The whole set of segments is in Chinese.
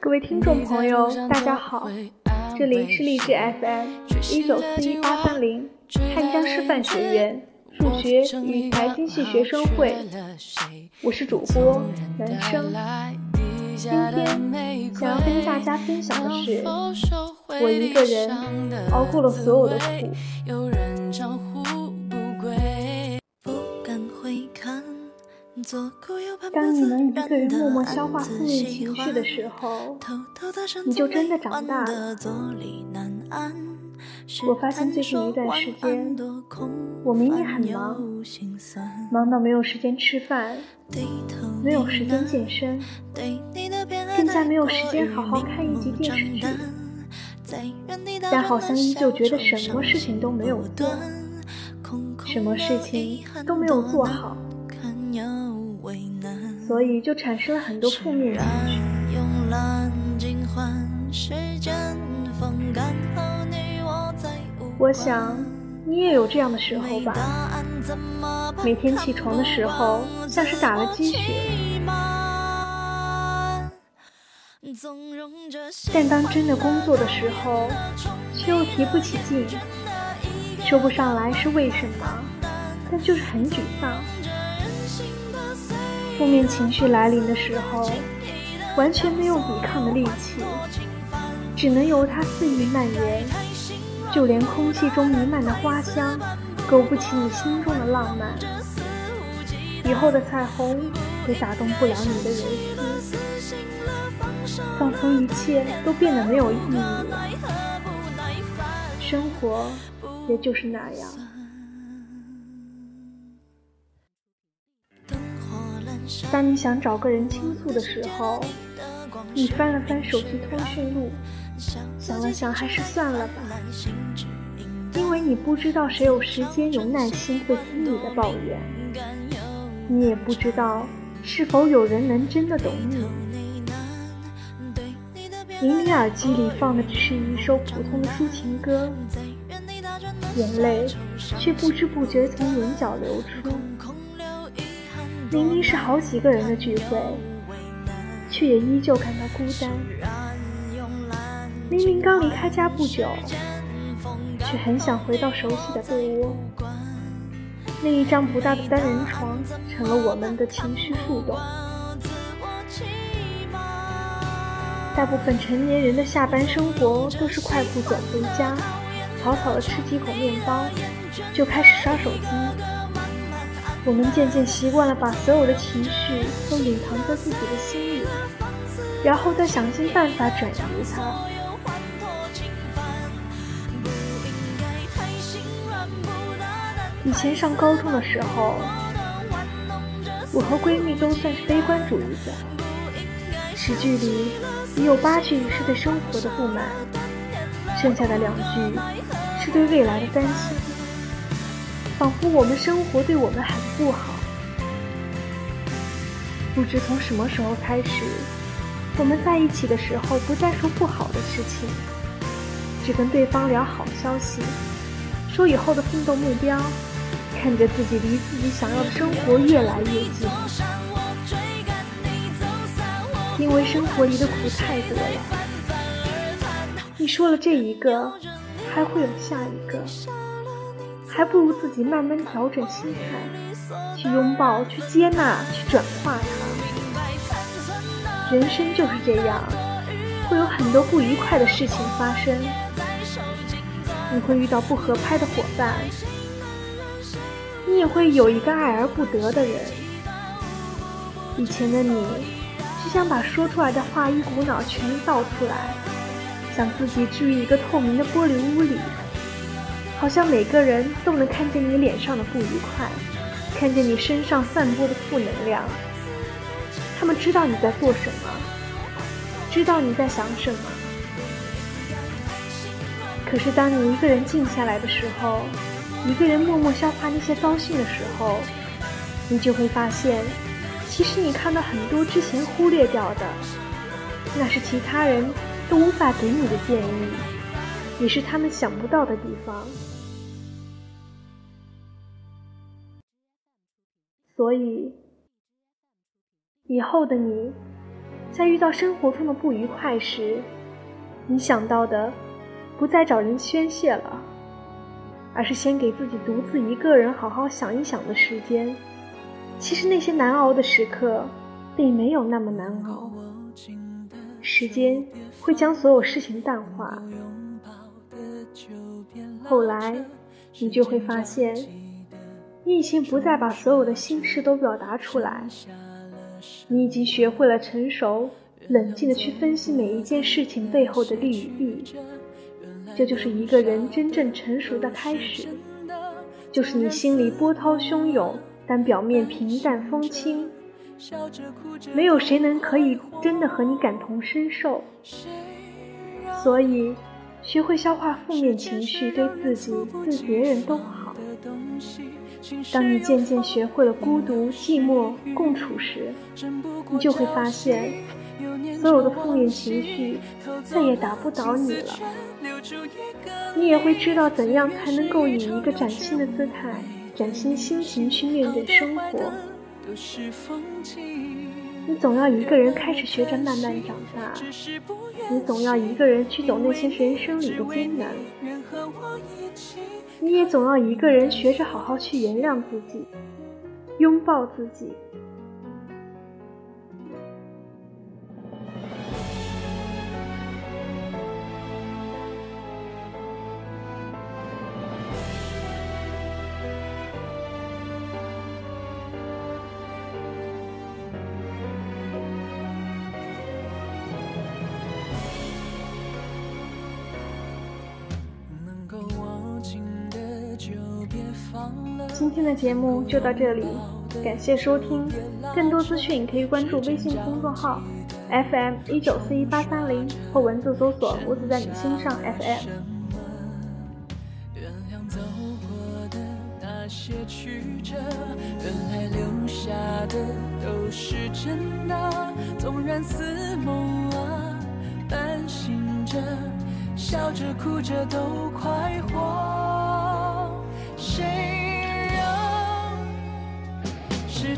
各位听众朋友，大家好，这里是励志 FM 一九四一八三零汉江师范学院数学与财经系学生会，我是主播男生。今天想要跟大家分享的是，我一个人熬过了所有的苦。当你能一个人默默消化负面情绪的时候，你就真的长大了。我发现最近一段时间，我明明很忙，忙到没有时间吃饭，没有时间健身，更加没有时间好好看一集电视剧，但好像依旧觉得什么事情都没有做，什么事情都没有做好。所以就产生了很多负面情绪。我想你也有这样的时候吧？每天起床的时候像是打了鸡血，但当真的工作的时候，却又提不起劲，说不上来是为什么，但就是很沮丧。负面情绪来临的时候，完全没有抵抗的力气，只能由它肆意蔓延。就连空气中弥漫的花香，勾不起你心中的浪漫。以后的彩虹也打动不了你的人思，仿佛一切都变得没有意义了。生活也就是那样。当你想找个人倾诉的时候，你翻了翻手机通讯录，想了想，还是算了吧，因为你不知道谁有时间、有耐心会听你的抱怨，你也不知道是否有人能真的懂你。明明耳机里放的只是一首普通的抒情歌，眼泪却不知不觉从眼角流出。明明是好几个人的聚会，却也依旧感到孤单。明明刚离开家不久，却很想回到熟悉的被窝。那一张不大的单人床，成了我们的情绪树洞。大部分成年人的下班生活都是快步走回家，草草的吃几口面包，就开始刷手机。我们渐渐习惯了把所有的情绪都隐藏在自己的心里，然后再想尽办法转移它。以前上高中的时候，我和闺蜜都算是悲观主义者，十句里已有八句是对生活的不满，剩下的两句是对未来的担心。仿佛我们生活对我们很不好。不知从什么时候开始，我们在一起的时候不再说不好的事情，只跟对方聊好消息，说以后的奋斗目标，看着自己离自己想要的生活越来越近。因为生活里的苦太多了，你说了这一个，还会有下一个。还不如自己慢慢调整心态，去拥抱，去接纳，去转化它。人生就是这样，会有很多不愉快的事情发生。你会遇到不合拍的伙伴，你也会有一个爱而不得的人。以前的你，只想把说出来的话一股脑全倒出来，想自己置于一个透明的玻璃屋里。好像每个人都能看见你脸上的不愉快，看见你身上散播的负能量。他们知道你在做什么，知道你在想什么。可是当你一个人静下来的时候，一个人默默消化那些糟心的时候，你就会发现，其实你看到很多之前忽略掉的，那是其他人都无法给你的建议。也是他们想不到的地方，所以以后的你，在遇到生活中的不愉快时，你想到的不再找人宣泄了，而是先给自己独自一个人好好想一想的时间。其实那些难熬的时刻，并没有那么难熬。时间会将所有事情淡化。后来，你就会发现，你已经不再把所有的心事都表达出来。你已经学会了成熟。冷静的去分析每一件事情背后的利与弊，这就是一个人真正成熟的开始。就是你心里波涛汹涌，但表面平淡风轻。没有谁能可以真的和你感同身受。所以，学会消化负面情绪，对自己对别人都好。当你渐渐学会了孤独寂寞共处时，你就会发现。所有的负面情绪再也打不倒你了，你也会知道怎样才能够以一个崭新的姿态、崭新心情去面对生活。你总要一个人开始学着慢慢长大，你总要一个人去走那些人生里的艰难，你也总要一个人学着好好去原谅自己，拥抱自己。今天的节目就到这里，感谢收听。更多资讯可以关注微信公众号 FM 一九四一八三零或文字搜索“我只在你心上 FM”。笑着哭着都快活，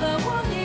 和我年